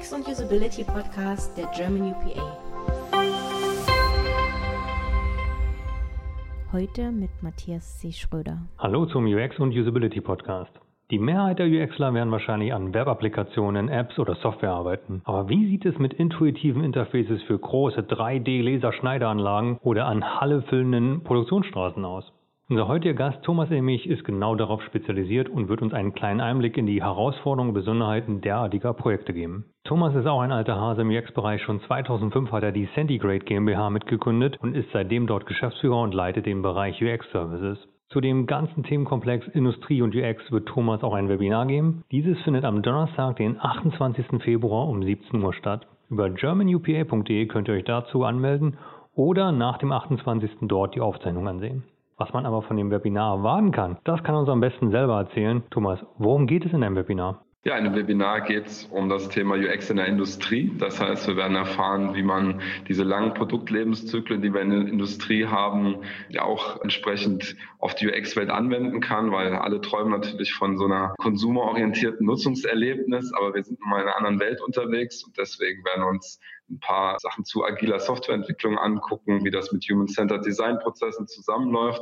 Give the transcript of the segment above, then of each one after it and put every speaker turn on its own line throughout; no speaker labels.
UX und Usability Podcast der German UPA. Heute mit Matthias C. Schröder.
Hallo zum UX und Usability Podcast. Die Mehrheit der UXler werden wahrscheinlich an Web-Applikationen, Apps oder Software arbeiten. Aber wie sieht es mit intuitiven Interfaces für große 3D-Laser-Schneideranlagen oder an Halle füllenden Produktionsstraßen aus? Unser heutiger Gast Thomas Emich ist genau darauf spezialisiert und wird uns einen kleinen Einblick in die Herausforderungen und Besonderheiten derartiger Projekte geben. Thomas ist auch ein alter Hase im UX-Bereich. Schon 2005 hat er die Centigrade GmbH mitgegründet und ist seitdem dort Geschäftsführer und leitet den Bereich UX-Services. Zu dem ganzen Themenkomplex Industrie und UX wird Thomas auch ein Webinar geben. Dieses findet am Donnerstag, den 28. Februar um 17 Uhr statt. Über germanupa.de könnt ihr euch dazu anmelden oder nach dem 28. dort die Aufzeichnung ansehen. Was man aber von dem Webinar erwarten kann, das kann uns am besten selber erzählen. Thomas, worum geht es in einem Webinar?
Ja, in dem Webinar geht es um das Thema UX in der Industrie. Das heißt, wir werden erfahren, wie man diese langen Produktlebenszyklen, die wir in der Industrie haben, ja auch entsprechend auf die UX-Welt anwenden kann, weil alle träumen natürlich von so einer konsumerorientierten Nutzungserlebnis, aber wir sind nun mal in einer anderen Welt unterwegs und deswegen werden uns ein paar Sachen zu agiler Softwareentwicklung angucken, wie das mit Human-Centered Design-Prozessen zusammenläuft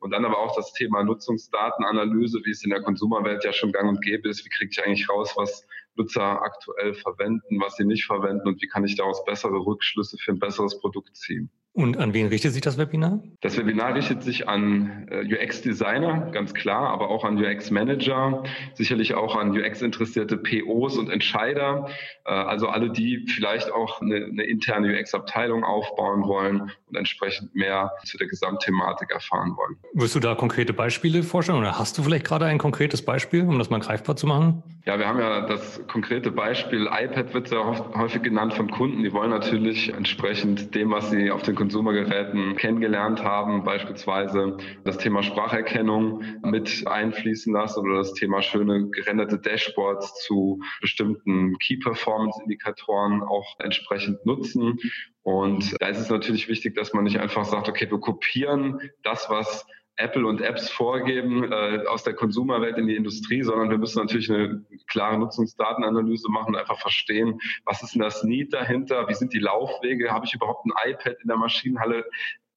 und dann aber auch das Thema Nutzungsdatenanalyse, wie es in der Konsumerwelt ja schon gang und gäbe ist. Wie kriege ich eigentlich raus, was Nutzer aktuell verwenden, was sie nicht verwenden und wie kann ich daraus bessere Rückschlüsse für ein besseres Produkt ziehen?
Und an wen richtet sich das Webinar?
Das Webinar richtet sich an äh, UX-Designer, ganz klar, aber auch an UX-Manager, sicherlich auch an UX-interessierte POs und Entscheider, äh, also alle, die vielleicht auch eine, eine interne UX-Abteilung aufbauen wollen und entsprechend mehr zu der Gesamtthematik erfahren wollen.
Wirst du da konkrete Beispiele vorstellen oder hast du vielleicht gerade ein konkretes Beispiel, um das mal greifbar zu machen?
Ja, wir haben ja das konkrete Beispiel, iPad wird sehr häufig genannt von Kunden, die wollen natürlich entsprechend dem, was sie auf den Konsumergeräten kennengelernt haben, beispielsweise das Thema Spracherkennung mit einfließen lassen oder das Thema schöne gerenderte Dashboards zu bestimmten Key Performance Indikatoren auch entsprechend nutzen. Und da ist es natürlich wichtig, dass man nicht einfach sagt, okay, wir kopieren das, was Apple und Apps vorgeben äh, aus der Konsumerwelt in die Industrie, sondern wir müssen natürlich eine klare Nutzungsdatenanalyse machen und einfach verstehen, was ist denn das Need dahinter, wie sind die Laufwege, habe ich überhaupt ein iPad in der Maschinenhalle,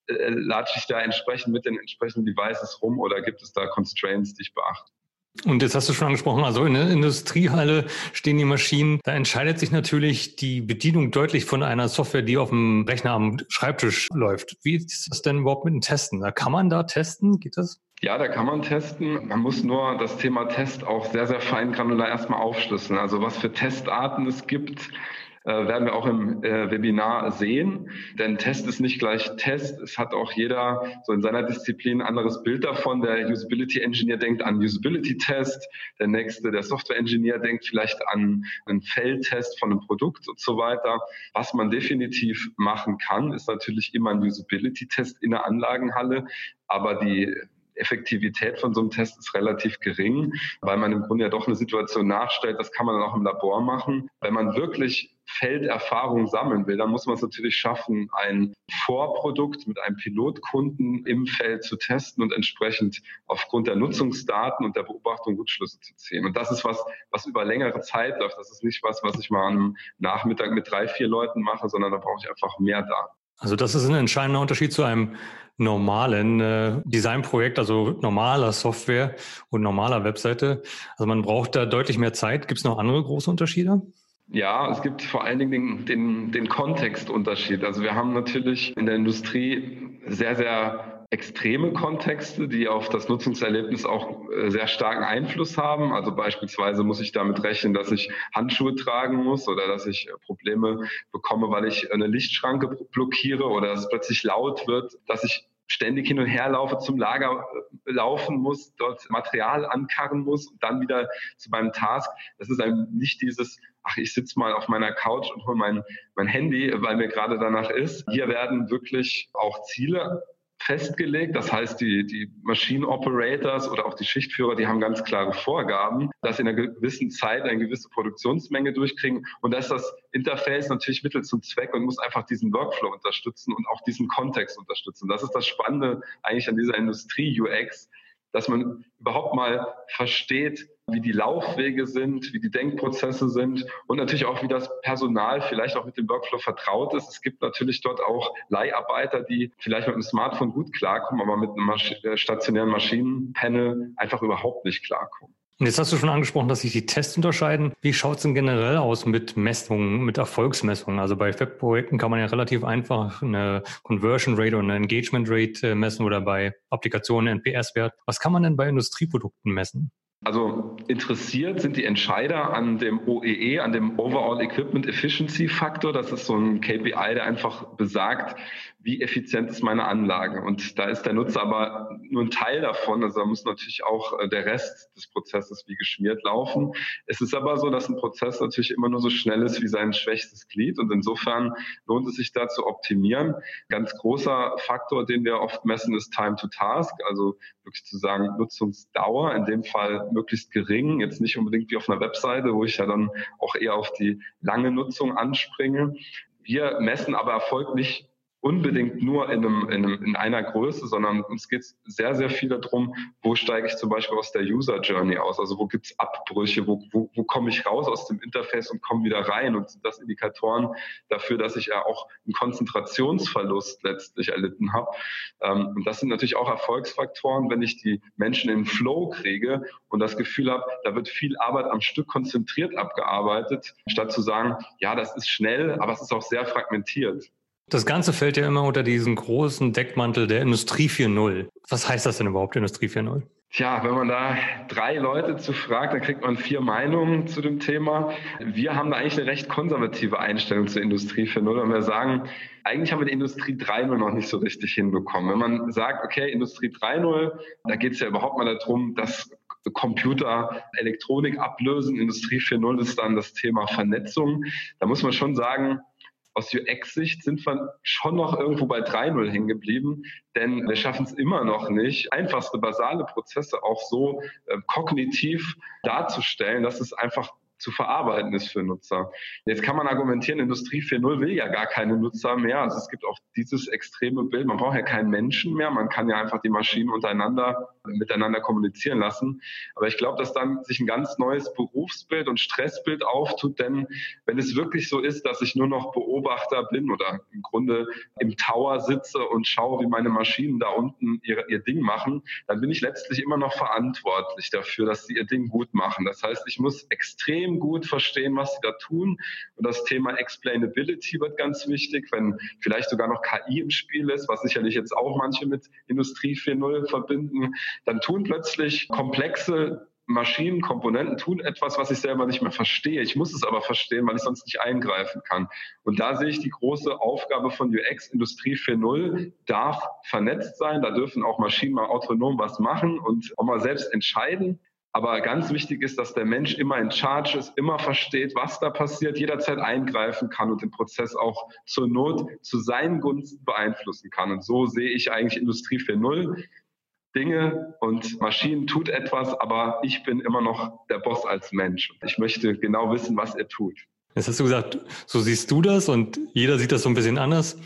äh, latsche ich da entsprechend mit den entsprechenden Devices rum oder gibt es da Constraints, die ich beachte?
Und jetzt hast du schon angesprochen, also in der Industriehalle stehen die Maschinen. Da entscheidet sich natürlich die Bedienung deutlich von einer Software, die auf dem Rechner am Schreibtisch läuft. Wie ist das denn überhaupt mit dem Testen? Da kann man da testen? Geht das?
Ja, da kann man testen. Man muss nur das Thema Test auch sehr, sehr fein granular erstmal aufschlüsseln. Also was für Testarten es gibt, äh, werden wir auch im äh, Webinar sehen. Denn Test ist nicht gleich Test. Es hat auch jeder so in seiner Disziplin ein anderes Bild davon. Der Usability Engineer denkt an Usability Test. Der nächste, der Software Engineer denkt vielleicht an einen Feldtest von einem Produkt und so weiter. Was man definitiv machen kann, ist natürlich immer ein Usability Test in der Anlagenhalle. Aber die Effektivität von so einem Test ist relativ gering, weil man im Grunde ja doch eine Situation nachstellt. Das kann man dann auch im Labor machen. Wenn man wirklich Felderfahrung sammeln will, dann muss man es natürlich schaffen, ein Vorprodukt mit einem Pilotkunden im Feld zu testen und entsprechend aufgrund der Nutzungsdaten und der Beobachtung Rückschlüsse zu ziehen. Und das ist was, was über längere Zeit läuft. Das ist nicht was, was ich mal am Nachmittag mit drei, vier Leuten mache, sondern da brauche ich einfach mehr Daten.
Also das ist ein entscheidender Unterschied zu einem normalen äh, Designprojekt, also normaler Software und normaler Webseite. Also man braucht da deutlich mehr Zeit. Gibt es noch andere große Unterschiede?
Ja, es gibt vor allen Dingen den, den, den Kontextunterschied. Also wir haben natürlich in der Industrie sehr, sehr extreme Kontexte, die auf das Nutzungserlebnis auch äh, sehr starken Einfluss haben. Also beispielsweise muss ich damit rechnen, dass ich Handschuhe tragen muss oder dass ich Probleme bekomme, weil ich eine Lichtschranke blockiere oder es plötzlich laut wird, dass ich ständig hin und her laufe, zum Lager äh, laufen muss, dort Material ankarren muss und dann wieder zu meinem Task. Das ist einem nicht dieses, ach, ich sitze mal auf meiner Couch und hole mein, mein Handy, weil mir gerade danach ist. Hier werden wirklich auch Ziele festgelegt. Das heißt, die, die Machine Operators oder auch die Schichtführer, die haben ganz klare Vorgaben, dass sie in einer gewissen Zeit eine gewisse Produktionsmenge durchkriegen. Und da ist das Interface natürlich Mittel zum Zweck und muss einfach diesen Workflow unterstützen und auch diesen Kontext unterstützen. Das ist das Spannende eigentlich an dieser Industrie-UX, dass man überhaupt mal versteht, wie die Laufwege sind, wie die Denkprozesse sind und natürlich auch, wie das Personal vielleicht auch mit dem Workflow vertraut ist. Es gibt natürlich dort auch Leiharbeiter, die vielleicht mit dem Smartphone gut klarkommen, aber mit einem äh, stationären Maschinenpanel einfach überhaupt nicht klarkommen.
Und jetzt hast du schon angesprochen, dass sich die Tests unterscheiden. Wie schaut es denn generell aus mit Messungen, mit Erfolgsmessungen? Also bei Webprojekten kann man ja relativ einfach eine Conversion Rate oder eine Engagement Rate äh, messen oder bei Applikationen NPS-Wert. Was kann man denn bei Industrieprodukten messen?
Also interessiert sind die Entscheider an dem OEE, e, an dem Overall Equipment Efficiency Faktor. Das ist so ein KPI, der einfach besagt, wie effizient ist meine Anlage. Und da ist der Nutzer aber nur ein Teil davon. Also da muss natürlich auch äh, der Rest des Prozesses wie geschmiert laufen. Es ist aber so, dass ein Prozess natürlich immer nur so schnell ist wie sein schwächstes Glied. Und insofern lohnt es sich da zu optimieren. Ganz großer Faktor, den wir oft messen, ist Time to Task. Also wirklich zu sagen, Nutzungsdauer, in dem Fall möglichst gering. Jetzt nicht unbedingt wie auf einer Webseite, wo ich ja dann auch eher auf die lange Nutzung anspringe. Wir messen aber Erfolg nicht unbedingt nur in, einem, in, einem, in einer Größe, sondern uns geht sehr, sehr viel darum, wo steige ich zum Beispiel aus der User Journey aus, also wo gibt es Abbrüche, wo, wo, wo komme ich raus aus dem Interface und komme wieder rein und sind das Indikatoren dafür, dass ich ja auch einen Konzentrationsverlust letztlich erlitten habe. Ähm, und das sind natürlich auch Erfolgsfaktoren, wenn ich die Menschen in Flow kriege und das Gefühl habe, da wird viel Arbeit am Stück konzentriert abgearbeitet, statt zu sagen, ja, das ist schnell, aber es ist auch sehr fragmentiert.
Das Ganze fällt ja immer unter diesen großen Deckmantel der Industrie 4.0. Was heißt das denn überhaupt, Industrie 4.0?
Tja, wenn man da drei Leute zu fragt, dann kriegt man vier Meinungen zu dem Thema. Wir haben da eigentlich eine recht konservative Einstellung zur Industrie 4.0 und wir sagen, eigentlich haben wir die Industrie 3.0 noch nicht so richtig hinbekommen. Wenn man sagt, okay, Industrie 3.0, da geht es ja überhaupt mal darum, dass Computer Elektronik ablösen. Industrie 4.0 ist dann das Thema Vernetzung. Da muss man schon sagen, aus UX-Sicht sind wir schon noch irgendwo bei 3.0 hängen geblieben, denn wir schaffen es immer noch nicht, einfachste basale Prozesse auch so äh, kognitiv darzustellen, dass es einfach zu verarbeiten ist für Nutzer. Jetzt kann man argumentieren, Industrie 4.0 will ja gar keine Nutzer mehr. Also es gibt auch dieses extreme Bild. Man braucht ja keinen Menschen mehr. Man kann ja einfach die Maschinen untereinander, miteinander kommunizieren lassen. Aber ich glaube, dass dann sich ein ganz neues Berufsbild und Stressbild auftut. Denn wenn es wirklich so ist, dass ich nur noch Beobachter bin oder im Grunde im Tower sitze und schaue, wie meine Maschinen da unten ihr, ihr Ding machen, dann bin ich letztlich immer noch verantwortlich dafür, dass sie ihr Ding gut machen. Das heißt, ich muss extrem extrem gut verstehen, was sie da tun. Und das Thema Explainability wird ganz wichtig, wenn vielleicht sogar noch KI im Spiel ist, was sicherlich jetzt auch manche mit Industrie 4.0 verbinden, dann tun plötzlich komplexe Maschinen, Komponenten tun etwas, was ich selber nicht mehr verstehe. Ich muss es aber verstehen, weil ich sonst nicht eingreifen kann. Und da sehe ich die große Aufgabe von UX. Industrie 4.0 darf vernetzt sein. Da dürfen auch Maschinen mal autonom was machen und auch mal selbst entscheiden. Aber ganz wichtig ist, dass der Mensch immer in Charge ist, immer versteht, was da passiert, jederzeit eingreifen kann und den Prozess auch zur Not zu seinen Gunsten beeinflussen kann. Und so sehe ich eigentlich Industrie 4.0. Dinge und Maschinen tut etwas, aber ich bin immer noch der Boss als Mensch. Ich möchte genau wissen, was er tut.
Jetzt hast du gesagt, so siehst du das und jeder sieht das so ein bisschen anders.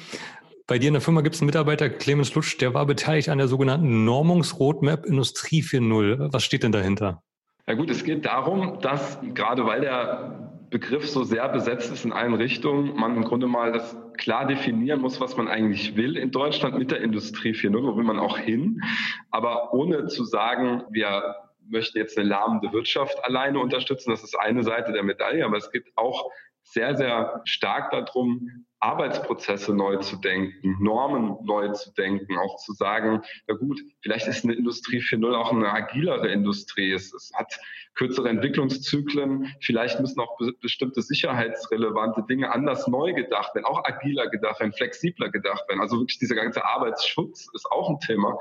Bei dir in der Firma gibt es einen Mitarbeiter, Clemens Lutsch, der war beteiligt an der sogenannten Normungsroadmap Industrie 4.0. Was steht denn dahinter?
Ja gut, es geht darum, dass gerade weil der Begriff so sehr besetzt ist in allen Richtungen, man im Grunde mal das klar definieren muss, was man eigentlich will in Deutschland mit der Industrie 4.0, wo will man auch hin, aber ohne zu sagen, wir möchten jetzt eine lahmende Wirtschaft alleine unterstützen, das ist eine Seite der Medaille, aber es geht auch sehr, sehr stark darum, Arbeitsprozesse neu zu denken, Normen neu zu denken, auch zu sagen, na gut, vielleicht ist eine Industrie 4.0 auch eine agilere Industrie. Es, es, hat kürzere Entwicklungszyklen, vielleicht müssen auch be bestimmte sicherheitsrelevante Dinge anders neu gedacht werden, auch agiler gedacht werden, flexibler gedacht werden. Also wirklich dieser ganze Arbeitsschutz ist auch ein Thema.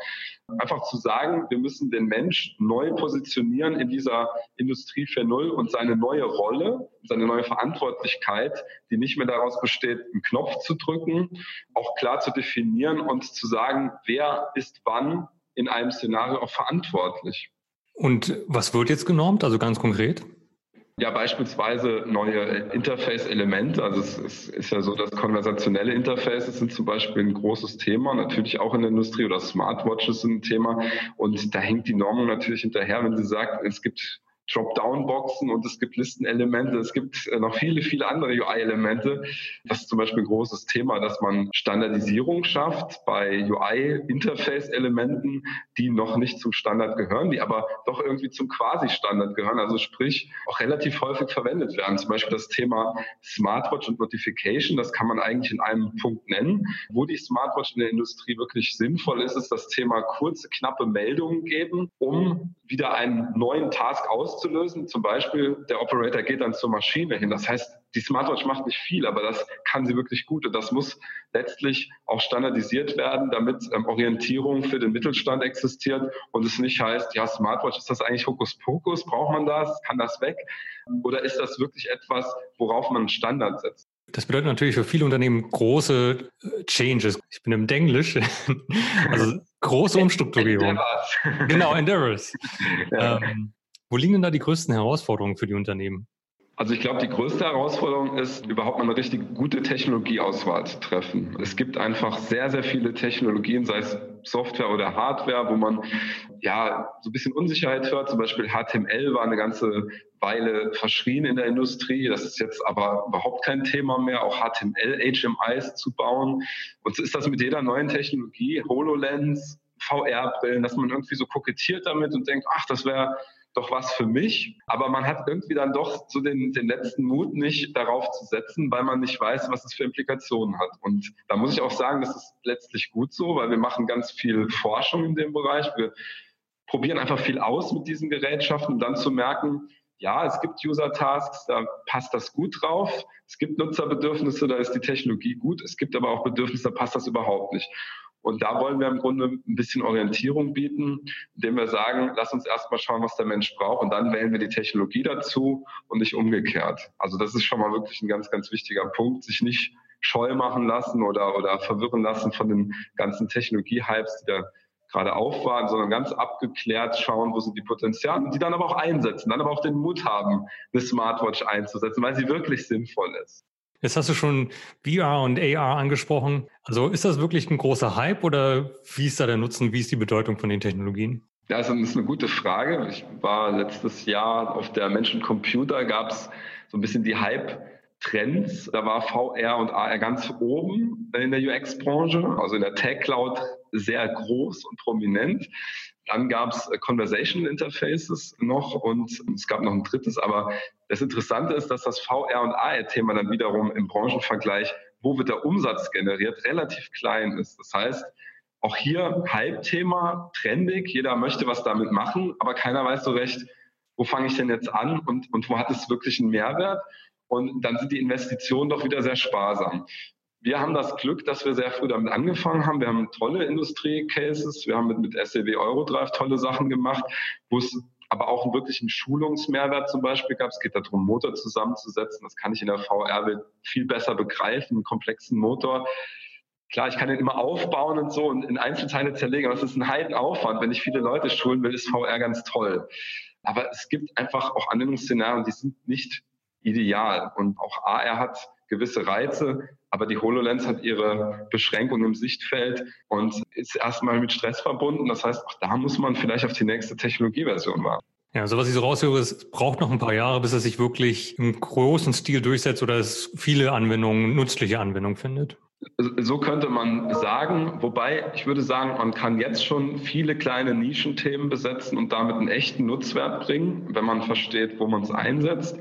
Einfach zu sagen, wir müssen den Mensch neu positionieren in dieser Industrie 4.0 und seine neue Rolle, seine neue Verantwortlichkeit, die nicht mehr daraus besteht, einen Knopf zu drücken, auch klar zu definieren und zu sagen, wer ist wann in einem Szenario auch verantwortlich.
Und was wird jetzt genormt, also ganz konkret?
Ja, beispielsweise neue Interface-Elemente. Also es, es, ist ja so, dass konversationelle Interfaces sind zum Beispiel ein großes Thema, natürlich auch in der Industrie oder Smartwatches sind ein Thema. Und da hängt die Normung natürlich hinterher, wenn sie sagt, es gibt Dropdown-Boxen und es gibt Listenelemente, es gibt äh, noch viele, viele andere UI-Elemente. Das ist zum Beispiel ein großes Thema, dass man Standardisierung schafft bei UI-Interface-Elementen, die noch nicht zum Standard gehören, die aber doch irgendwie zum Quasi-Standard gehören, also sprich auch relativ häufig verwendet werden. Zum Beispiel das Thema Smartwatch und Notification, das kann man eigentlich in einem Punkt nennen. Wo die Smartwatch in der Industrie wirklich sinnvoll ist, ist das Thema kurze, knappe Meldungen geben, um wieder einen neuen Task auszulösen. Zum Beispiel, der Operator geht dann zur Maschine hin. Das heißt, die Smartwatch macht nicht viel, aber das kann sie wirklich gut. Und das muss letztlich auch standardisiert werden, damit ähm, Orientierung für den Mittelstand existiert und es nicht heißt, ja, Smartwatch, ist das eigentlich Hokuspokus? Braucht man das? Kann das weg? Oder ist das wirklich etwas, worauf man einen Standard setzt?
Das bedeutet natürlich für viele Unternehmen große äh, Changes. Ich bin im Denglisch. Also große Umstrukturierung. Endeavors. Genau, Endeavors. Ja. Ähm, wo liegen denn da die größten Herausforderungen für die Unternehmen?
Also ich glaube, die größte Herausforderung ist, überhaupt mal eine richtig gute Technologieauswahl zu treffen. Es gibt einfach sehr, sehr viele Technologien, sei es Software oder Hardware, wo man ja so ein bisschen Unsicherheit hört. Zum Beispiel HTML war eine ganze Weile verschrien in der Industrie. Das ist jetzt aber überhaupt kein Thema mehr, auch HTML, HMIs zu bauen. Und so ist das mit jeder neuen Technologie, HoloLens, VR-Brillen, dass man irgendwie so kokettiert damit und denkt, ach, das wäre doch was für mich. Aber man hat irgendwie dann doch so den, den letzten Mut nicht darauf zu setzen, weil man nicht weiß, was es für Implikationen hat. Und da muss ich auch sagen, das ist letztlich gut so, weil wir machen ganz viel Forschung in dem Bereich. Wir probieren einfach viel aus mit diesen Gerätschaften, um dann zu merken, ja, es gibt User-Tasks, da passt das gut drauf. Es gibt Nutzerbedürfnisse, da ist die Technologie gut. Es gibt aber auch Bedürfnisse, da passt das überhaupt nicht. Und da wollen wir im Grunde ein bisschen Orientierung bieten, indem wir sagen, lass uns erstmal schauen, was der Mensch braucht und dann wählen wir die Technologie dazu und nicht umgekehrt. Also das ist schon mal wirklich ein ganz, ganz wichtiger Punkt, sich nicht scheu machen lassen oder, oder verwirren lassen von den ganzen Technologie-Hypes, die da gerade aufwarten, sondern ganz abgeklärt schauen, wo sind die Potenziale die dann aber auch einsetzen, dann aber auch den Mut haben, eine Smartwatch einzusetzen, weil sie wirklich sinnvoll ist.
Jetzt hast du schon VR und AR angesprochen. Also ist das wirklich ein großer Hype oder wie ist da der Nutzen? Wie ist die Bedeutung von den Technologien?
Ja, also das ist eine gute Frage. Ich war letztes Jahr auf der Menschen Computer, gab es so ein bisschen die Hype-Trends. Da war VR und AR ganz oben in der UX-Branche, also in der Tech-Cloud sehr groß und prominent. Dann gab es äh, Conversation Interfaces noch und es gab noch ein drittes. Aber das Interessante ist, dass das VR und AR-Thema dann wiederum im Branchenvergleich, wo wird der Umsatz generiert, relativ klein ist. Das heißt, auch hier Hype-Thema, trendig, jeder möchte was damit machen, aber keiner weiß so recht, wo fange ich denn jetzt an und, und wo hat es wirklich einen Mehrwert? Und dann sind die Investitionen doch wieder sehr sparsam. Wir haben das Glück, dass wir sehr früh damit angefangen haben. Wir haben tolle Industrie-Cases. Wir haben mit, mit SEW Eurodrive tolle Sachen gemacht, wo es aber auch einen Schulungsmehrwert zum Beispiel gab. Es geht darum, Motor zusammenzusetzen. Das kann ich in der VR viel besser begreifen, einen komplexen Motor. Klar, ich kann den immer aufbauen und so und in Einzelteile zerlegen, aber es ist ein Heidenaufwand. Wenn ich viele Leute schulen will, ist VR ganz toll. Aber es gibt einfach auch Anwendungsszenarien, die sind nicht ideal. Und auch AR hat gewisse Reize, aber die HoloLens hat ihre Beschränkung im Sichtfeld und ist erstmal mit Stress verbunden. Das heißt, auch da muss man vielleicht auf die nächste Technologieversion warten.
Ja, so was ich so raushöre, es braucht noch ein paar Jahre, bis es sich wirklich im großen Stil durchsetzt oder es viele Anwendungen, nützliche Anwendungen findet.
So könnte man sagen, wobei ich würde sagen, man kann jetzt schon viele kleine Nischenthemen besetzen und damit einen echten Nutzwert bringen, wenn man versteht, wo man es einsetzt.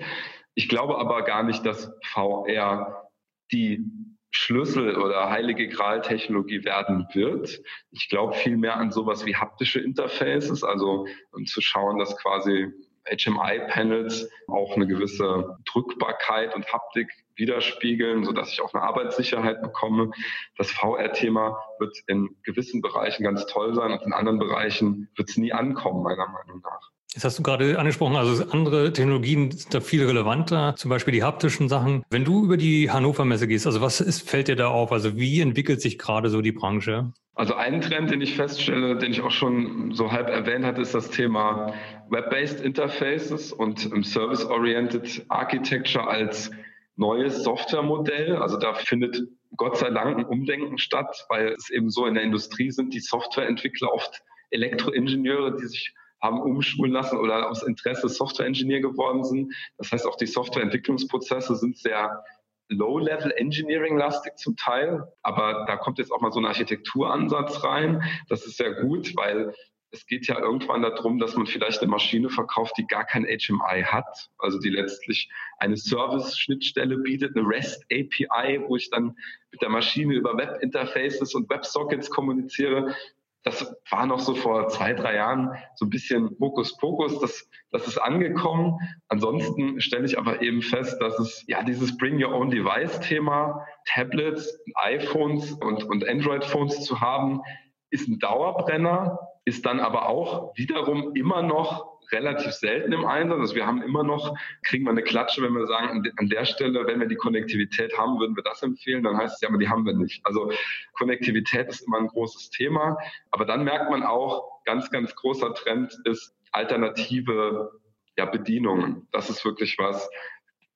Ich glaube aber gar nicht, dass VR die Schlüssel oder heilige Gral-Technologie werden wird. Ich glaube vielmehr an sowas wie haptische Interfaces, also um zu schauen, dass quasi HMI-Panels auch eine gewisse Drückbarkeit und Haptik widerspiegeln, sodass ich auch eine Arbeitssicherheit bekomme. Das VR-Thema wird in gewissen Bereichen ganz toll sein und in anderen Bereichen wird es nie ankommen, meiner Meinung nach.
Jetzt hast du gerade angesprochen, also andere Technologien sind da viel relevanter, zum Beispiel die haptischen Sachen. Wenn du über die Hannover Messe gehst, also was ist, fällt dir da auf? Also wie entwickelt sich gerade so die Branche?
Also ein Trend, den ich feststelle, den ich auch schon so halb erwähnt hatte, ist das Thema Web-based Interfaces und ähm, Service-Oriented Architecture als neues Softwaremodell. Also da findet Gott sei Dank ein Umdenken statt, weil es eben so in der Industrie sind die Softwareentwickler oft Elektroingenieure, die sich haben umschulen lassen oder aus Interesse Software-Engineer geworden sind. Das heißt, auch die Softwareentwicklungsprozesse sind sehr Low-Level-Engineering-lastig zum Teil. Aber da kommt jetzt auch mal so ein Architekturansatz rein. Das ist sehr gut, weil es geht ja irgendwann darum, dass man vielleicht eine Maschine verkauft, die gar kein HMI hat, also die letztlich eine Service-Schnittstelle bietet, eine REST-API, wo ich dann mit der Maschine über Web-Interfaces und Web-Sockets kommuniziere. Das war noch so vor zwei, drei Jahren so ein bisschen Hokuspokus. Das, das ist angekommen. Ansonsten stelle ich aber eben fest, dass es ja dieses Bring Your Own Device Thema, Tablets, iPhones und, und Android-Phones zu haben, ist ein Dauerbrenner, ist dann aber auch wiederum immer noch relativ selten im Einsatz. Also wir haben immer noch, kriegen wir eine Klatsche, wenn wir sagen, an der Stelle, wenn wir die Konnektivität haben, würden wir das empfehlen, dann heißt es ja, aber die haben wir nicht. Also Konnektivität ist immer ein großes Thema. Aber dann merkt man auch, ganz, ganz großer Trend ist alternative ja, Bedienungen. Das ist wirklich was,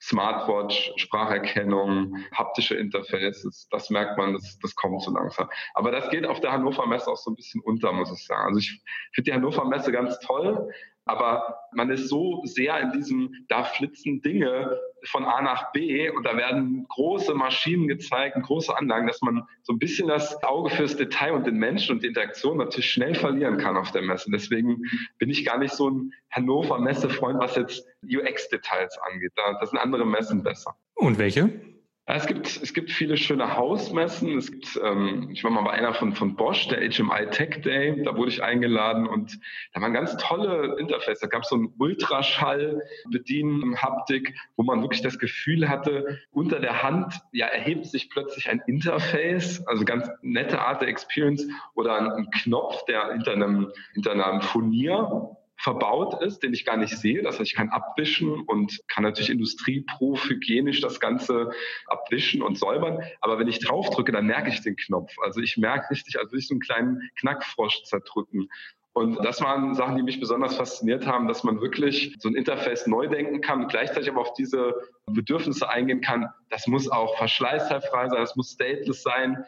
Smartwatch, Spracherkennung, haptische Interfaces, das merkt man, das, das kommt so langsam. Aber das geht auf der Hannover Messe auch so ein bisschen unter, muss ich sagen. Also ich finde die Hannover Messe ganz toll, aber man ist so sehr in diesem, da flitzen Dinge von A nach B und da werden große Maschinen gezeigt, große Anlagen, dass man so ein bisschen das Auge fürs Detail und den Menschen und die Interaktion natürlich schnell verlieren kann auf der Messe. Deswegen bin ich gar nicht so ein Hannover Messefreund, was jetzt UX-Details angeht. Da, da sind andere Messen besser.
Und welche?
Es gibt, es gibt viele schöne Hausmessen. Es gibt, ähm, ich war mal bei einer von, von Bosch, der HMI Tech Day. Da wurde ich eingeladen und da waren ganz tolle Interfaces. Da gab es so ein Ultraschall bedienen Haptik, wo man wirklich das Gefühl hatte, unter der Hand ja, erhebt sich plötzlich ein Interface, also ganz nette Art der Experience oder ein, ein Knopf, der hinter einem, hinter einem Furnier verbaut ist, den ich gar nicht sehe. Das heißt, ich kann abwischen und kann natürlich industrieproof, hygienisch das Ganze abwischen und säubern. Aber wenn ich draufdrücke, dann merke ich den Knopf. Also ich merke richtig, als würde ich so einen kleinen Knackfrosch zerdrücken. Und das waren Sachen, die mich besonders fasziniert haben, dass man wirklich so ein Interface neu denken kann gleichzeitig aber auf diese Bedürfnisse eingehen kann. Das muss auch verschleißteilfrei sein, das muss stateless sein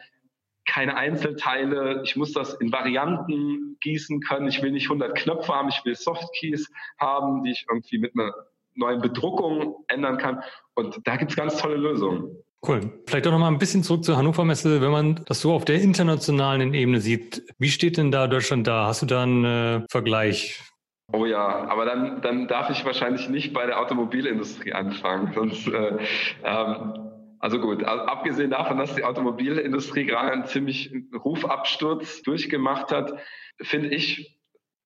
keine Einzelteile. Ich muss das in Varianten gießen können. Ich will nicht 100 Knöpfe haben. Ich will Softkeys haben, die ich irgendwie mit einer neuen Bedruckung ändern kann. Und da gibt es ganz tolle Lösungen.
Cool. Vielleicht auch noch mal ein bisschen zurück zur Hannover Messe, wenn man das so auf der internationalen Ebene sieht. Wie steht denn da Deutschland da? Hast du da einen äh, Vergleich?
Oh ja, aber dann, dann darf ich wahrscheinlich nicht bei der Automobilindustrie anfangen. Sonst äh, ähm, also gut, abgesehen davon, dass die Automobilindustrie gerade einen ziemlich Rufabsturz durchgemacht hat, finde ich,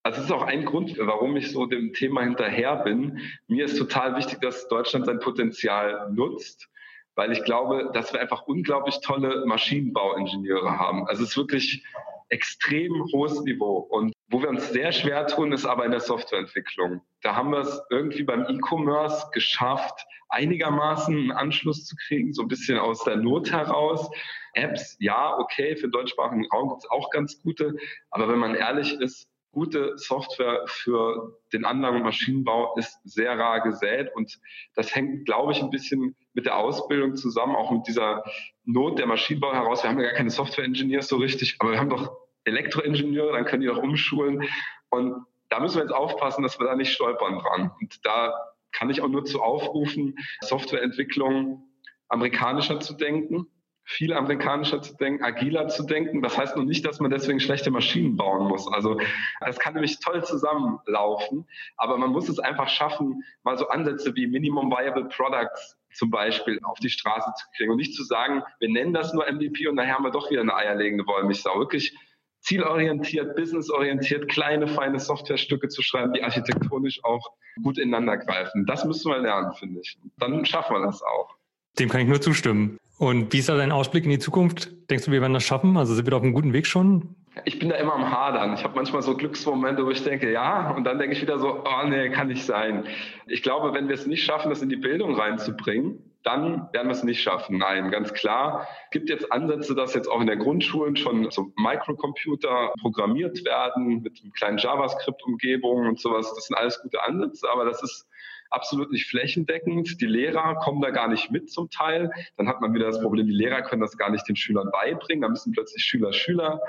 also es ist auch ein Grund, warum ich so dem Thema hinterher bin. Mir ist total wichtig, dass Deutschland sein Potenzial nutzt, weil ich glaube, dass wir einfach unglaublich tolle Maschinenbauingenieure haben. Also es ist wirklich extrem hohes Niveau. Und wo wir uns sehr schwer tun, ist aber in der Softwareentwicklung. Da haben wir es irgendwie beim E-Commerce geschafft, einigermaßen einen Anschluss zu kriegen, so ein bisschen aus der Not heraus. Apps, ja, okay, für deutschsprachigen Raum gibt es auch ganz gute. Aber wenn man ehrlich ist, gute Software für den Anlagen- und Maschinenbau ist sehr rar gesät. Und das hängt, glaube ich, ein bisschen mit der Ausbildung zusammen, auch mit dieser Not der Maschinenbau heraus. Wir haben ja gar keine Software-Engineers so richtig, aber wir haben doch Elektroingenieure, dann können die doch umschulen. Und da müssen wir jetzt aufpassen, dass wir da nicht stolpern dran. Und da kann ich auch nur zu aufrufen, Softwareentwicklung amerikanischer zu denken, viel amerikanischer zu denken, agiler zu denken. Das heißt noch nicht, dass man deswegen schlechte Maschinen bauen muss. Also das kann nämlich toll zusammenlaufen, aber man muss es einfach schaffen, mal so Ansätze wie Minimum Viable Products zum Beispiel auf die Straße zu kriegen und nicht zu sagen, wir nennen das nur MVP und nachher haben wir doch wieder eine eierlegende Wollmilchsau. Wirklich zielorientiert, businessorientiert, kleine, feine Softwarestücke zu schreiben, die architektonisch auch gut ineinander greifen. Das müssen wir lernen, finde ich. Dann schaffen wir das auch.
Dem kann ich nur zustimmen. Und wie ist da dein Ausblick in die Zukunft? Denkst du, wir werden das schaffen? Also sind wir da auf einem guten Weg schon?
Ich bin da immer am Hadern. Ich habe manchmal so Glücksmomente, wo ich denke, ja, und dann denke ich wieder so, oh nee, kann nicht sein. Ich glaube, wenn wir es nicht schaffen, das in die Bildung reinzubringen, dann werden wir es nicht schaffen. Nein, ganz klar. Es gibt jetzt Ansätze, dass jetzt auch in der Grundschulen schon so Microcomputer programmiert werden mit kleinen JavaScript-Umgebung und sowas. Das sind alles gute Ansätze, aber das ist absolut nicht flächendeckend. Die Lehrer kommen da gar nicht mit zum Teil. Dann hat man wieder das Problem, die Lehrer können das gar nicht den Schülern beibringen. Da müssen plötzlich Schüler, Schüler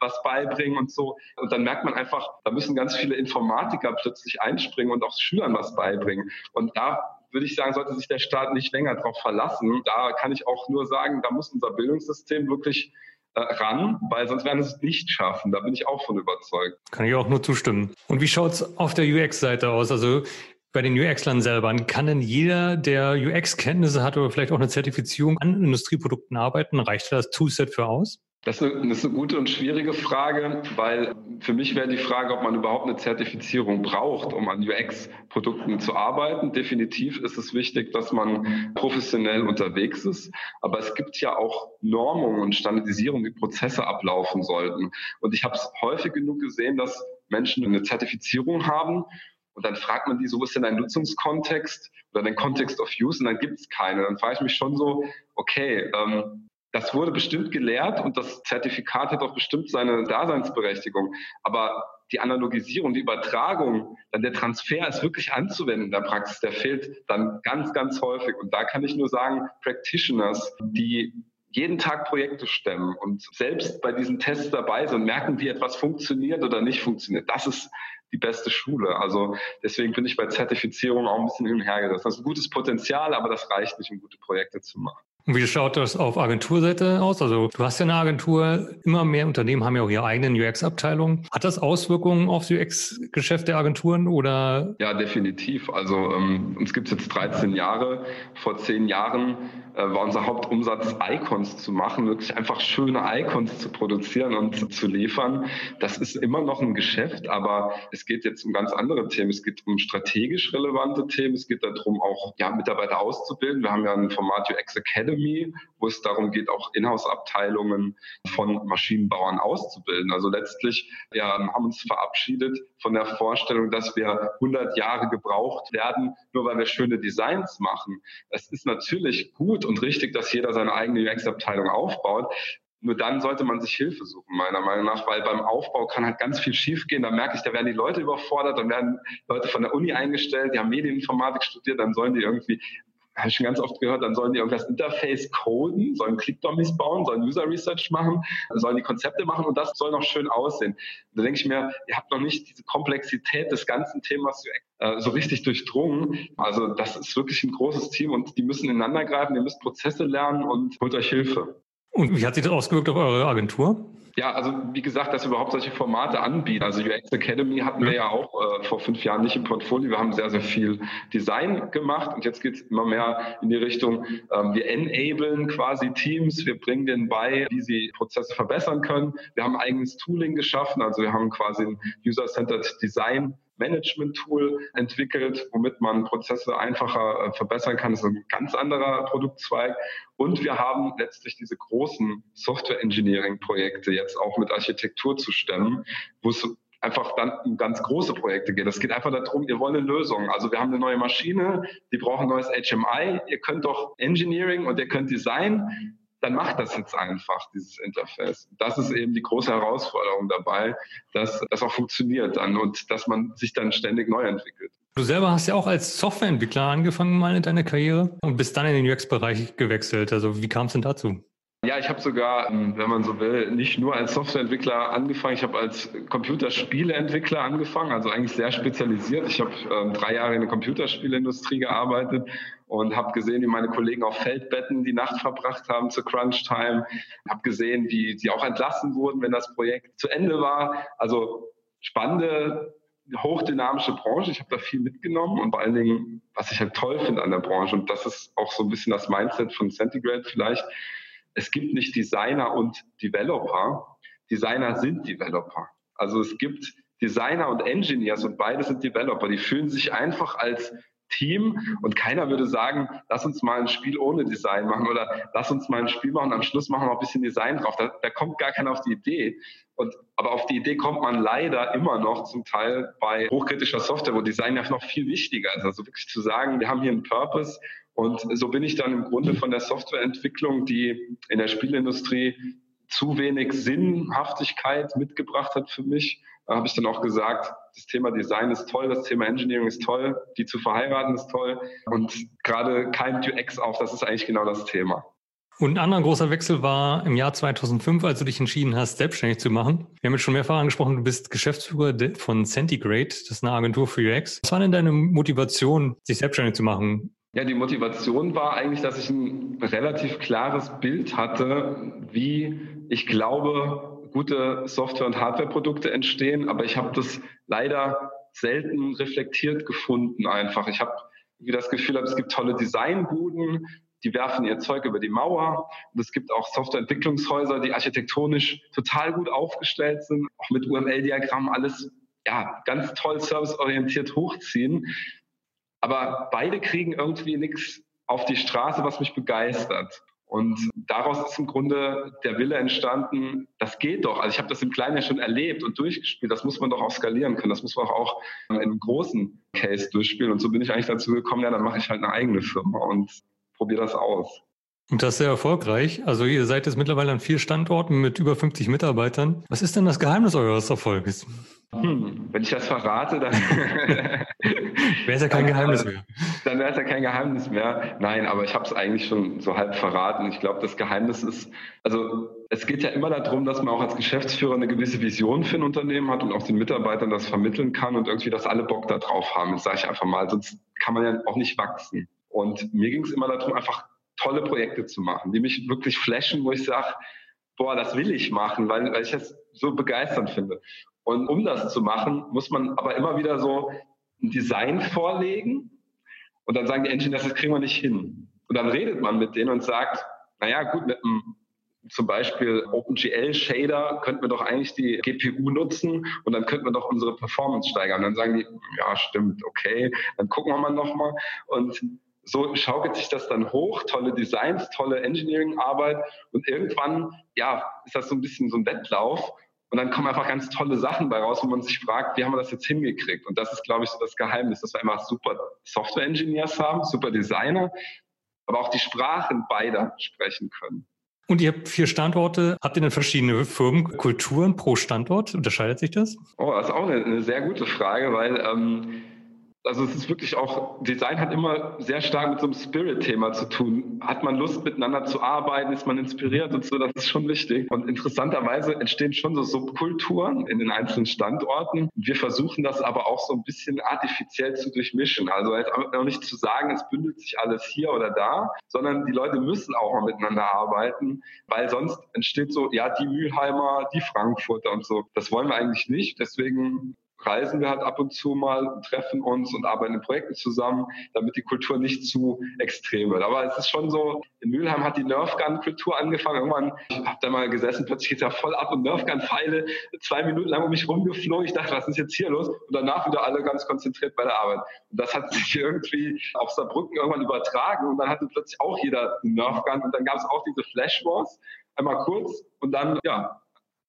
was beibringen und so. Und dann merkt man einfach, da müssen ganz viele Informatiker plötzlich einspringen und auch Schülern was beibringen. Und da würde ich sagen, sollte sich der Staat nicht länger darauf verlassen. Da kann ich auch nur sagen, da muss unser Bildungssystem wirklich äh, ran, weil sonst werden es nicht schaffen. Da bin ich auch von überzeugt.
Kann ich auch nur zustimmen. Und wie schaut es auf der UX-Seite aus? Also bei den UX-Lern selber, kann denn jeder, der UX-Kenntnisse hat oder vielleicht auch eine Zertifizierung an Industrieprodukten arbeiten, reicht das Toolset für aus?
Das ist, eine, das ist eine gute und schwierige Frage, weil für mich wäre die Frage, ob man überhaupt eine Zertifizierung braucht, um an UX-Produkten zu arbeiten. Definitiv ist es wichtig, dass man professionell unterwegs ist. Aber es gibt ja auch Normungen und Standardisierungen, wie Prozesse ablaufen sollten. Und ich habe es häufig genug gesehen, dass Menschen eine Zertifizierung haben und dann fragt man die, so ist denn dein Nutzungskontext oder dein Context of Use und dann gibt es keine. Dann frage ich mich schon so, okay, ähm, das wurde bestimmt gelehrt und das Zertifikat hat auch bestimmt seine Daseinsberechtigung. Aber die Analogisierung, die Übertragung, dann der Transfer ist wirklich anzuwenden in der Praxis, der fehlt dann ganz, ganz häufig. Und da kann ich nur sagen, Practitioners, die jeden Tag Projekte stemmen und selbst bei diesen Tests dabei sind merken, wie etwas funktioniert oder nicht funktioniert. Das ist die beste Schule. Also deswegen bin ich bei Zertifizierung auch ein bisschen hin und her gerissen. Das ist ein gutes Potenzial, aber das reicht nicht, um gute Projekte zu machen.
Und wie schaut das auf Agenturseite aus? Also du hast ja eine Agentur, immer mehr Unternehmen haben ja auch ihre eigenen UX-Abteilungen. Hat das Auswirkungen aufs UX-Geschäft der Agenturen oder?
Ja, definitiv. Also ähm, uns gibt es jetzt 13 Jahre. Vor zehn Jahren äh, war unser Hauptumsatz, Icons zu machen, wirklich einfach schöne Icons zu produzieren und zu liefern. Das ist immer noch ein Geschäft, aber es geht jetzt um ganz andere Themen. Es geht um strategisch relevante Themen. Es geht darum, auch ja, Mitarbeiter auszubilden. Wir haben ja ein Format UX Academy, wo es darum geht, auch Inhouse-Abteilungen von Maschinenbauern auszubilden. Also letztlich ja, haben uns verabschiedet von der Vorstellung, dass wir 100 Jahre gebraucht werden, nur weil wir schöne Designs machen. Es ist natürlich gut und richtig, dass jeder seine eigene UX-Abteilung aufbaut. Nur dann sollte man sich Hilfe suchen, meiner Meinung nach, weil beim Aufbau kann halt ganz viel schiefgehen. Da merke ich, da werden die Leute überfordert, dann werden Leute von der Uni eingestellt, die haben Medieninformatik studiert, dann sollen die irgendwie habe ich schon ganz oft gehört, dann sollen die irgendwas Interface coden, sollen Click-Dummies bauen, sollen User Research machen, sollen die Konzepte machen und das soll noch schön aussehen. da denke ich mir, ihr habt noch nicht diese Komplexität des ganzen Themas äh, so richtig durchdrungen. Also das ist wirklich ein großes Team und die müssen ineinander greifen, ihr müsst Prozesse lernen und holt euch Hilfe.
Und wie hat sich das ausgewirkt auf eure Agentur?
Ja, also wie gesagt, dass wir überhaupt solche Formate anbieten. Also UX Academy hatten wir ja auch äh, vor fünf Jahren nicht im Portfolio. Wir haben sehr, sehr viel Design gemacht und jetzt geht es immer mehr in die Richtung, ähm, wir enablen quasi Teams, wir bringen denen bei, wie sie Prozesse verbessern können. Wir haben eigenes Tooling geschaffen, also wir haben quasi ein User-Centered Design Management-Tool entwickelt, womit man Prozesse einfacher äh, verbessern kann. Das ist ein ganz anderer Produktzweig. Und wir haben letztlich diese großen Software-Engineering-Projekte jetzt auch mit Architektur zu stemmen, wo es einfach dann um ganz große Projekte geht. Es geht einfach darum, ihr wollt eine Lösung. Also wir haben eine neue Maschine, die braucht ein neues HMI. Ihr könnt doch Engineering und ihr könnt Design dann macht das jetzt einfach, dieses Interface. Das ist eben die große Herausforderung dabei, dass das auch funktioniert dann und dass man sich dann ständig neu entwickelt.
Du selber hast ja auch als Softwareentwickler angefangen mal in deiner Karriere und bist dann in den UX-Bereich gewechselt. Also wie kam es denn dazu?
Ja, ich habe sogar, ähm, wenn man so will, nicht nur als Softwareentwickler angefangen, ich habe als Computerspieleentwickler angefangen, also eigentlich sehr spezialisiert. Ich habe ähm, drei Jahre in der Computerspielindustrie gearbeitet und habe gesehen, wie meine Kollegen auf Feldbetten die Nacht verbracht haben zur Crunch-Time. Habe gesehen, wie sie auch entlassen wurden, wenn das Projekt zu Ende war. Also spannende, hochdynamische Branche. Ich habe da viel mitgenommen und vor allen Dingen, was ich halt toll finde an der Branche, und das ist auch so ein bisschen das Mindset von Centigrade vielleicht, es gibt nicht Designer und Developer. Designer sind Developer. Also es gibt Designer und Engineers und beide sind Developer. Die fühlen sich einfach als Team und keiner würde sagen, lass uns mal ein Spiel ohne Design machen oder lass uns mal ein Spiel machen am Schluss machen wir ein bisschen Design drauf. Da, da kommt gar keiner auf die Idee. Und, aber auf die Idee kommt man leider immer noch zum Teil bei hochkritischer Software, wo Design ja noch viel wichtiger ist. Also wirklich zu sagen, wir haben hier einen Purpose Und so bin ich dann im Grunde von der Softwareentwicklung, die in der Spielindustrie zu wenig Sinnhaftigkeit mitgebracht hat für mich, da habe ich dann auch gesagt, das Thema Design ist toll, das Thema Engineering ist toll, die zu verheiraten ist toll und gerade kein UX auf, das ist eigentlich genau das Thema.
Und ein anderer großer Wechsel war im Jahr 2005, als du dich entschieden hast, selbstständig zu machen. Wir haben jetzt schon mehrfach angesprochen, du bist Geschäftsführer von Centigrade, das ist eine Agentur für UX. Was war denn deine Motivation, sich selbstständig zu machen?
Ja, die Motivation war eigentlich, dass ich ein relativ klares Bild hatte, wie ich glaube, gute Software- und Hardwareprodukte entstehen, aber ich habe das leider selten reflektiert gefunden einfach. Ich habe das Gefühl, es gibt tolle Designbuden, die werfen ihr Zeug über die Mauer. Und es gibt auch Softwareentwicklungshäuser, die architektonisch total gut aufgestellt sind, auch mit UML-Diagrammen alles ja, ganz toll serviceorientiert hochziehen. Aber beide kriegen irgendwie nichts auf die Straße, was mich begeistert. Und daraus ist im Grunde der Wille entstanden, das geht doch. Also ich habe das im Kleinen ja schon erlebt und durchgespielt. Das muss man doch auch skalieren können. Das muss man auch in einem großen Case durchspielen. Und so bin ich eigentlich dazu gekommen, ja, dann mache ich halt eine eigene Firma. Und probiere das aus.
Und das ist sehr erfolgreich. Also ihr seid jetzt mittlerweile an vier Standorten mit über 50 Mitarbeitern. Was ist denn das Geheimnis eures Erfolges?
Hm, wenn ich das verrate, dann
wäre es ja kein Geheimnis mehr.
Dann wäre es ja kein Geheimnis mehr. Nein, aber ich habe es eigentlich schon so halb verraten. Ich glaube, das Geheimnis ist, also es geht ja immer darum, dass man auch als Geschäftsführer eine gewisse Vision für ein Unternehmen hat und auch den Mitarbeitern das vermitteln kann und irgendwie, dass alle Bock da drauf haben. Sage ich einfach mal, sonst kann man ja auch nicht wachsen. Und mir ging es immer darum, einfach tolle Projekte zu machen, die mich wirklich flashen, wo ich sage, boah, das will ich machen, weil, weil ich das so begeisternd finde. Und um das zu machen, muss man aber immer wieder so ein Design vorlegen und dann sagen die Engineers, das kriegen wir nicht hin. Und dann redet man mit denen und sagt, naja, gut, mit einem zum Beispiel OpenGL-Shader könnten wir doch eigentlich die GPU nutzen und dann könnten wir doch unsere Performance steigern. Dann sagen die, ja, stimmt, okay, dann gucken wir mal nochmal. Und so schaukelt sich das dann hoch, tolle Designs, tolle Engineering-Arbeit und irgendwann, ja, ist das so ein bisschen so ein Wettlauf und dann kommen einfach ganz tolle Sachen bei raus, wo man sich fragt, wie haben wir das jetzt hingekriegt? Und das ist, glaube ich, so das Geheimnis, dass wir immer super Software-Engineers haben, super Designer, aber auch die Sprachen beider sprechen können.
Und ihr habt vier Standorte. Habt ihr denn verschiedene Firmenkulturen pro Standort? Unterscheidet sich das?
Oh, das ist auch eine, eine sehr gute Frage, weil ähm, also es ist wirklich auch, Design hat immer sehr stark mit so einem Spirit-Thema zu tun. Hat man Lust miteinander zu arbeiten, ist man inspiriert und so, das ist schon wichtig. Und interessanterweise entstehen schon so Subkulturen in den einzelnen Standorten. Wir versuchen das aber auch so ein bisschen artifiziell zu durchmischen. Also jetzt auch nicht zu sagen, es bündelt sich alles hier oder da, sondern die Leute müssen auch miteinander arbeiten, weil sonst entsteht so, ja, die Mülheimer, die Frankfurter und so. Das wollen wir eigentlich nicht. Deswegen reisen wir halt ab und zu mal, treffen uns und arbeiten in Projekten zusammen, damit die Kultur nicht zu extrem wird. Aber es ist schon so, in Mülheim hat die Nerfgun-Kultur angefangen. Irgendwann, ich habe da mal gesessen, plötzlich geht es ja voll ab und Nerfgun-Pfeile zwei Minuten lang um mich rumgeflogen. Ich dachte, was ist jetzt hier los? Und danach wieder alle ganz konzentriert bei der Arbeit. Und das hat sich irgendwie auf Saarbrücken irgendwann übertragen und dann hatte plötzlich auch jeder einen Nerfgun und dann gab es auch diese Flash Wars einmal kurz und dann, ja,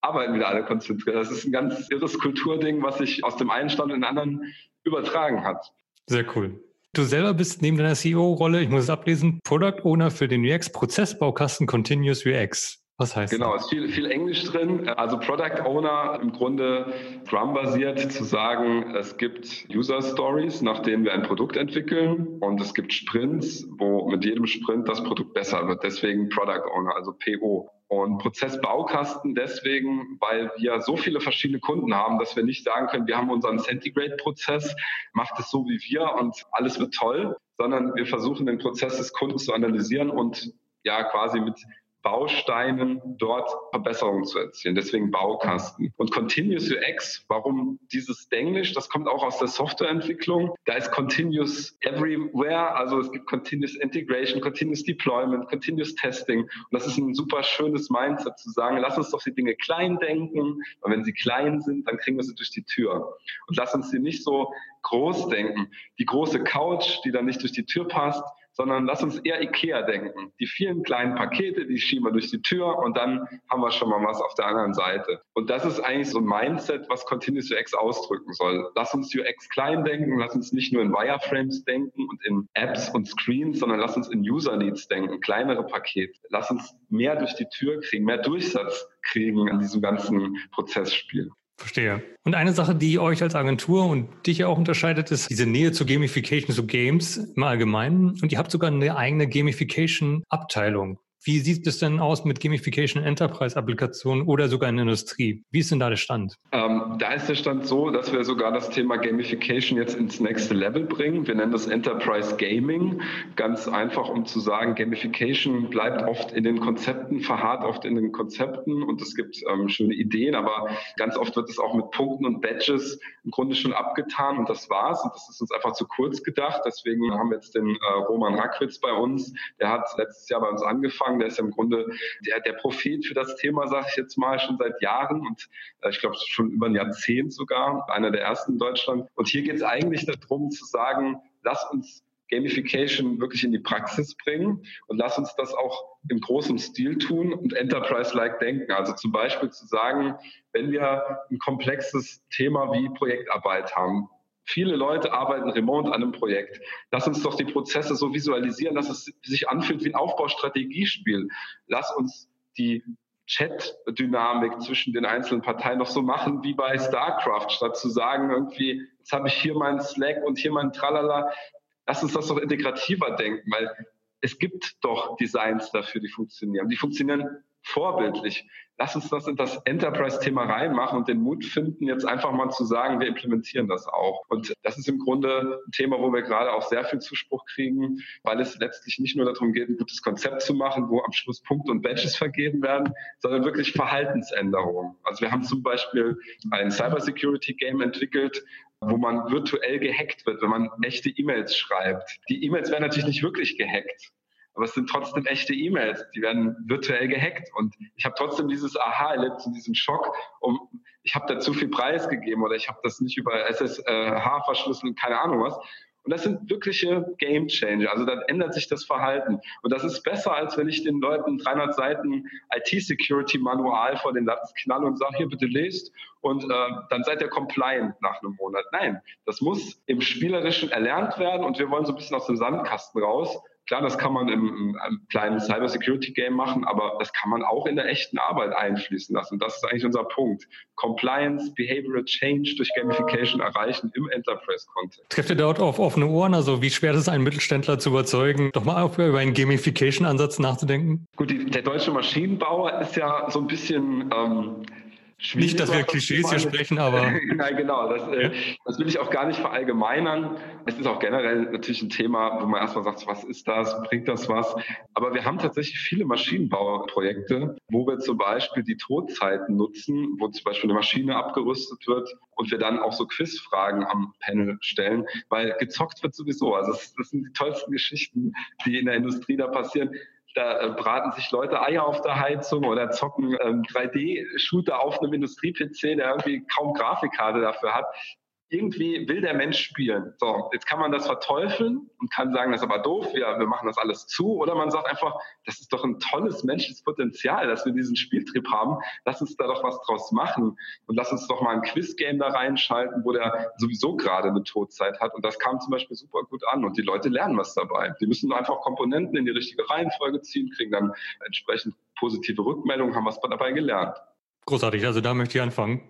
arbeiten wieder alle konzentriert. Das ist ein ganz irres Kulturding, was sich aus dem einen Stand in den anderen übertragen hat.
Sehr cool. Du selber bist neben deiner CEO-Rolle, ich muss es ablesen, Product Owner für den UX-Prozessbaukasten Continuous UX. Was heißt
genau, ist viel, viel Englisch drin. Also Product Owner im Grunde Scrum-basiert zu sagen, es gibt User Stories, nach denen wir ein Produkt entwickeln und es gibt Sprints, wo mit jedem Sprint das Produkt besser wird. Deswegen Product Owner, also PO. Und Prozessbaukasten deswegen, weil wir so viele verschiedene Kunden haben, dass wir nicht sagen können, wir haben unseren Centigrade-Prozess, macht es so wie wir und alles wird toll, sondern wir versuchen den Prozess des Kunden zu analysieren und ja quasi mit Bausteinen dort Verbesserungen zu erzielen. Deswegen Baukasten. Und Continuous UX, warum dieses Englisch? Das kommt auch aus der Softwareentwicklung. Da ist Continuous Everywhere, also es gibt Continuous Integration, Continuous Deployment, Continuous Testing. Und das ist ein super schönes Mindset zu sagen, lass uns doch die Dinge klein denken, weil wenn sie klein sind, dann kriegen wir sie durch die Tür. Und lass uns sie nicht so groß denken. Die große Couch, die dann nicht durch die Tür passt, sondern lass uns eher Ikea denken. Die vielen kleinen Pakete, die schieben wir durch die Tür und dann haben wir schon mal was auf der anderen Seite. Und das ist eigentlich so ein Mindset, was Continuous UX ausdrücken soll. Lass uns UX klein denken, lass uns nicht nur in Wireframes denken und in Apps und Screens, sondern lass uns in User Needs denken, kleinere Pakete. Lass uns mehr durch die Tür kriegen, mehr Durchsatz kriegen an diesem ganzen Prozessspiel.
Verstehe. Und eine Sache, die euch als Agentur und dich ja auch unterscheidet, ist diese Nähe zur Gamification, zu Games im Allgemeinen. Und ihr habt sogar eine eigene Gamification-Abteilung. Wie sieht es denn aus mit Gamification Enterprise-Applikationen oder sogar in der Industrie? Wie ist denn da der Stand?
Ähm, da ist der Stand so, dass wir sogar das Thema Gamification jetzt ins nächste Level bringen. Wir nennen das Enterprise Gaming. Ganz einfach, um zu sagen, Gamification bleibt oft in den Konzepten, verharrt oft in den Konzepten und es gibt ähm, schöne Ideen, aber ganz oft wird es auch mit Punkten und Badges im Grunde schon abgetan und das war's. Und das ist uns einfach zu kurz gedacht. Deswegen haben wir jetzt den äh, Roman Rackwitz bei uns. Der hat letztes Jahr bei uns angefangen angefangen. Der ist im Grunde der, der Prophet für das Thema, sage ich jetzt mal, schon seit Jahren und äh, ich glaube schon über ein Jahrzehnt sogar, einer der ersten in Deutschland. Und hier geht es eigentlich darum zu sagen, lass uns Gamification wirklich in die Praxis bringen und lass uns das auch im großen Stil tun und Enterprise-like denken. Also zum Beispiel zu sagen, wenn wir ein komplexes Thema wie Projektarbeit haben, Viele Leute arbeiten remote an einem Projekt. Lass uns doch die Prozesse so visualisieren, dass es sich anfühlt wie ein Aufbaustrategiespiel. Lass uns die Chat-Dynamik zwischen den einzelnen Parteien noch so machen wie bei StarCraft, statt zu sagen, irgendwie, jetzt habe ich hier meinen Slack und hier meinen Tralala. Lass uns das doch integrativer denken, weil es gibt doch Designs dafür, die funktionieren. Die funktionieren vorbildlich. Lass uns das in das Enterprise-Thema reinmachen und den Mut finden, jetzt einfach mal zu sagen, wir implementieren das auch. Und das ist im Grunde ein Thema, wo wir gerade auch sehr viel Zuspruch kriegen, weil es letztlich nicht nur darum geht, ein gutes Konzept zu machen, wo am Schluss Punkte und Badges vergeben werden, sondern wirklich Verhaltensänderungen. Also wir haben zum Beispiel ein Cybersecurity-Game entwickelt, wo man virtuell gehackt wird, wenn man echte E-Mails schreibt. Die E-Mails werden natürlich nicht wirklich gehackt, aber es sind trotzdem echte E-Mails, die werden virtuell gehackt und ich habe trotzdem dieses Aha erlebt, diesen Schock, um ich habe da zu viel Preis gegeben oder ich habe das nicht über SSH verschlüsselt, keine Ahnung was. Und das sind wirkliche Game Changer. Also dann ändert sich das Verhalten. Und das ist besser, als wenn ich den Leuten 300 Seiten IT-Security-Manual vor den Latz knalle und sage, hier bitte lest und äh, dann seid ihr compliant nach einem Monat. Nein, das muss im Spielerischen erlernt werden und wir wollen so ein bisschen aus dem Sandkasten raus Klar, das kann man im, im kleinen Cybersecurity-Game machen, aber das kann man auch in der echten Arbeit einfließen lassen. Das ist eigentlich unser Punkt. Compliance, Behavioral Change durch Gamification erreichen im Enterprise-Kontext.
Trifft ihr dort auf offene Ohren? Also wie schwer ist es, einen Mittelständler zu überzeugen, doch mal über einen Gamification-Ansatz nachzudenken?
Gut, die, der deutsche Maschinenbauer ist ja so ein bisschen... Ähm,
Schwierig, nicht, dass wir Klischees hier sprechen, aber.
Nein, genau. Das, äh, das will ich auch gar nicht verallgemeinern. Es ist auch generell natürlich ein Thema, wo man erstmal sagt, was ist das? Bringt das was? Aber wir haben tatsächlich viele Maschinenbauprojekte, wo wir zum Beispiel die Todzeiten nutzen, wo zum Beispiel eine Maschine abgerüstet wird und wir dann auch so Quizfragen am Panel stellen, weil gezockt wird sowieso. Also das, das sind die tollsten Geschichten, die in der Industrie da passieren da äh, braten sich Leute Eier auf der Heizung oder zocken ähm, 3D-Shooter auf einem Industrie-PC, der irgendwie kaum Grafikkarte dafür hat irgendwie will der Mensch spielen. So, jetzt kann man das verteufeln und kann sagen, das ist aber doof, wir, wir machen das alles zu. Oder man sagt einfach, das ist doch ein tolles menschliches Potenzial, dass wir diesen Spieltrieb haben. Lass uns da doch was draus machen und lass uns doch mal ein Quizgame da reinschalten, wo der sowieso gerade eine Todzeit hat. Und das kam zum Beispiel super gut an und die Leute lernen was dabei. Die müssen einfach Komponenten in die richtige Reihenfolge ziehen, kriegen dann entsprechend positive Rückmeldungen, haben was dabei gelernt.
Großartig, also da möchte ich anfangen.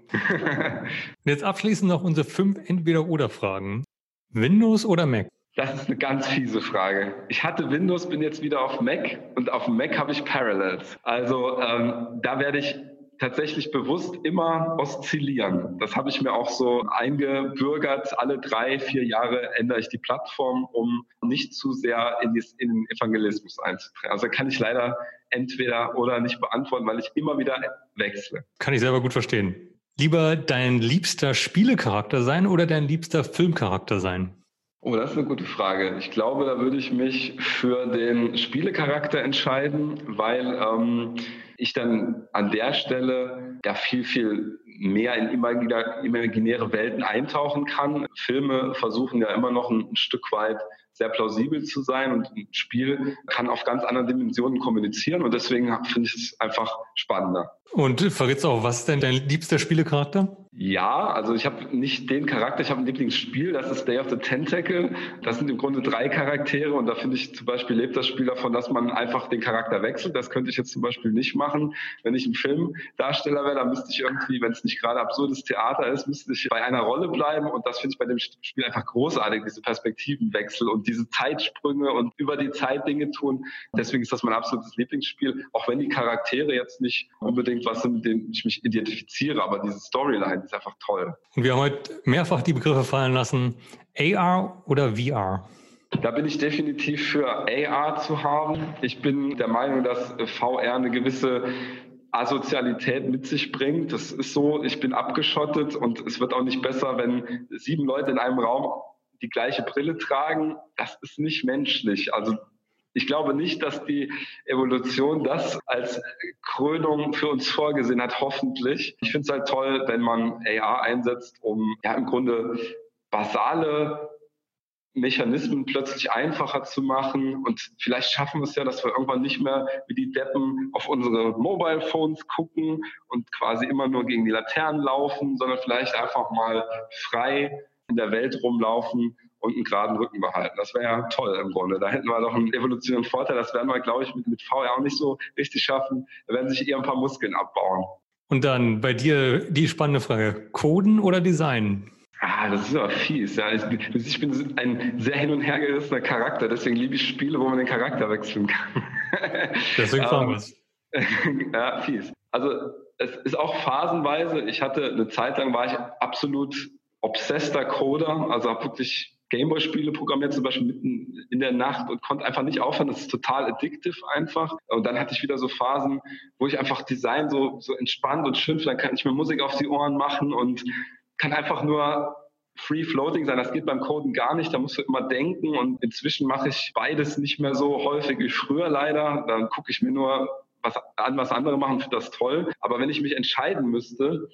Jetzt abschließend noch unsere fünf Entweder-Oder-Fragen. Windows oder Mac?
Das ist eine ganz fiese Frage. Ich hatte Windows, bin jetzt wieder auf Mac und auf Mac habe ich Parallels. Also ähm, da werde ich tatsächlich bewusst immer oszillieren. Das habe ich mir auch so eingebürgert. Alle drei, vier Jahre ändere ich die Plattform, um nicht zu sehr in, den Evangelismus einzutreten. Also kann ich leider entweder oder nicht beantworten, weil ich immer wieder wechsle.
Kann ich selber gut verstehen. Lieber dein liebster Spielecharakter sein oder dein liebster Filmcharakter sein?
Oh, das ist eine gute Frage. Ich glaube, da würde ich mich für den Spielecharakter entscheiden, weil ähm, ich dann an der Stelle ja viel, viel mehr in imaginäre Welten eintauchen kann. Filme versuchen ja immer noch ein, Stück weit sehr plausibel zu sein und ein Spiel kann auf ganz anderen Dimensionen kommunizieren und deswegen finde ich es einfach spannender.
Und verrätst auch, was ist denn dein liebster Spielecharakter?
Ja, also ich habe nicht den Charakter, ich habe ein Lieblingsspiel, das ist Day of the Tentacle. Das sind im Grunde drei Charaktere und da finde ich zum Beispiel lebt das Spiel davon, dass man einfach den Charakter wechselt. Das könnte ich jetzt zum Beispiel nicht machen. Wenn ich ein Filmdarsteller wäre, dann müsste ich irgendwie, wenn es nicht gerade absurdes Theater ist, müsste ich bei einer Rolle bleiben und das finde ich bei dem Spiel einfach großartig, diese Perspektivenwechsel und diese Zeitsprünge und über die Zeit Dinge tun. Deswegen ist das mein absolutes Lieblingsspiel, auch wenn die Charaktere jetzt nicht unbedingt was sind, mit denen ich mich identifiziere, aber diese Storyline ist einfach toll.
Und wir haben heute mehrfach die Begriffe fallen lassen, AR oder VR?
Da bin ich definitiv für AR zu haben. Ich bin der Meinung, dass VR eine gewisse Asozialität mit sich bringt. Das ist so, ich bin abgeschottet und es wird auch nicht besser, wenn sieben Leute in einem Raum die gleiche Brille tragen. Das ist nicht menschlich. Also ich glaube nicht, dass die Evolution das als Krönung für uns vorgesehen hat, hoffentlich. Ich finde es halt toll, wenn man AR einsetzt, um ja im Grunde basale Mechanismen plötzlich einfacher zu machen. Und vielleicht schaffen wir es ja, dass wir irgendwann nicht mehr wie die Deppen auf unsere Mobile Phones gucken und quasi immer nur gegen die Laternen laufen, sondern vielleicht einfach mal frei in der Welt rumlaufen und einen geraden Rücken behalten. Das wäre ja toll im Grunde. Da hätten wir doch einen evolutionären Vorteil. Das werden wir, glaube ich, mit, mit VR auch nicht so richtig schaffen. Da werden sich eher ein paar Muskeln abbauen.
Und dann bei dir die spannende Frage: Coden oder Design?
Ah, das ist aber fies. Ja. Ich bin ein sehr hin und her gerissener Charakter, deswegen liebe ich Spiele, wo man den Charakter wechseln kann.
Deswegen fragen wir es.
ja, fies. Also es ist auch phasenweise, ich hatte eine Zeit lang war ich absolut obsesster Coder, also habe wirklich Gameboy-Spiele programmiert, zum Beispiel mitten in der Nacht und konnte einfach nicht aufhören. Das ist total addictive einfach. Und dann hatte ich wieder so Phasen, wo ich einfach Design so, so entspannt und schön finde. Dann kann ich mir Musik auf die Ohren machen und kann einfach nur free floating sein. Das geht beim Coden gar nicht. Da musst du immer denken. Und inzwischen mache ich beides nicht mehr so häufig wie früher leider. Dann gucke ich mir nur was an, was andere machen, finde das toll. Aber wenn ich mich entscheiden müsste,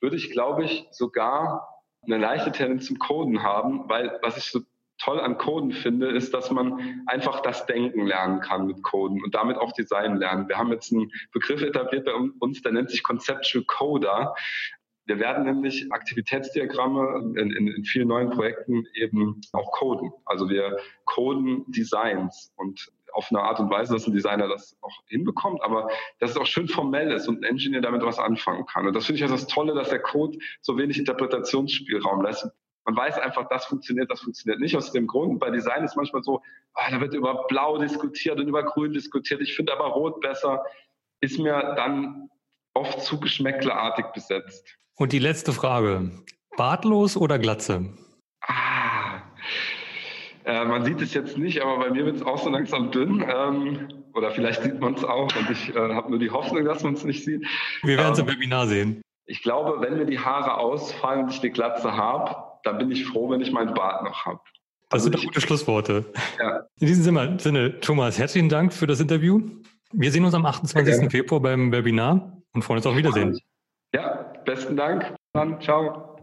würde ich, glaube ich, sogar eine leichte Tendenz zum Coden haben, weil was ich so toll an Coden finde, ist, dass man einfach das Denken lernen kann mit Coden und damit auch Design lernen. Wir haben jetzt einen Begriff etabliert bei uns, der nennt sich Conceptual Coder. Wir werden nämlich Aktivitätsdiagramme in, in, in vielen neuen Projekten eben auch coden. Also wir coden Designs und auf eine Art und Weise, dass ein Designer das auch hinbekommt, aber dass es auch schön formell ist und ein Engineer damit was anfangen kann. Und das finde ich also das Tolle, dass der Code so wenig Interpretationsspielraum lässt. Man weiß einfach, das funktioniert, das funktioniert nicht. Aus dem Grund, bei Design ist manchmal so, ah, da wird über Blau diskutiert und über Grün diskutiert. Ich finde aber Rot besser. Ist mir dann oft zu geschmäcklerartig besetzt.
Und die letzte Frage. Bartlos oder Glatze?
Äh, man sieht es jetzt nicht, aber bei mir wird es auch so langsam dünn. Ähm, oder vielleicht sieht man es auch und ich äh, habe nur die Hoffnung, dass man es nicht sieht.
Wir werden es ähm, im Webinar sehen.
Ich glaube, wenn mir die Haare ausfallen und ich die Glatze habe, dann bin ich froh, wenn ich meinen Bart noch habe.
Das also sind doch gute Schlussworte. Ja. In diesem Sinne, Thomas, herzlichen Dank für das Interview. Wir sehen uns am 28. Februar beim Webinar und freuen uns auf Wiedersehen.
Ja, besten Dank. Dann ciao.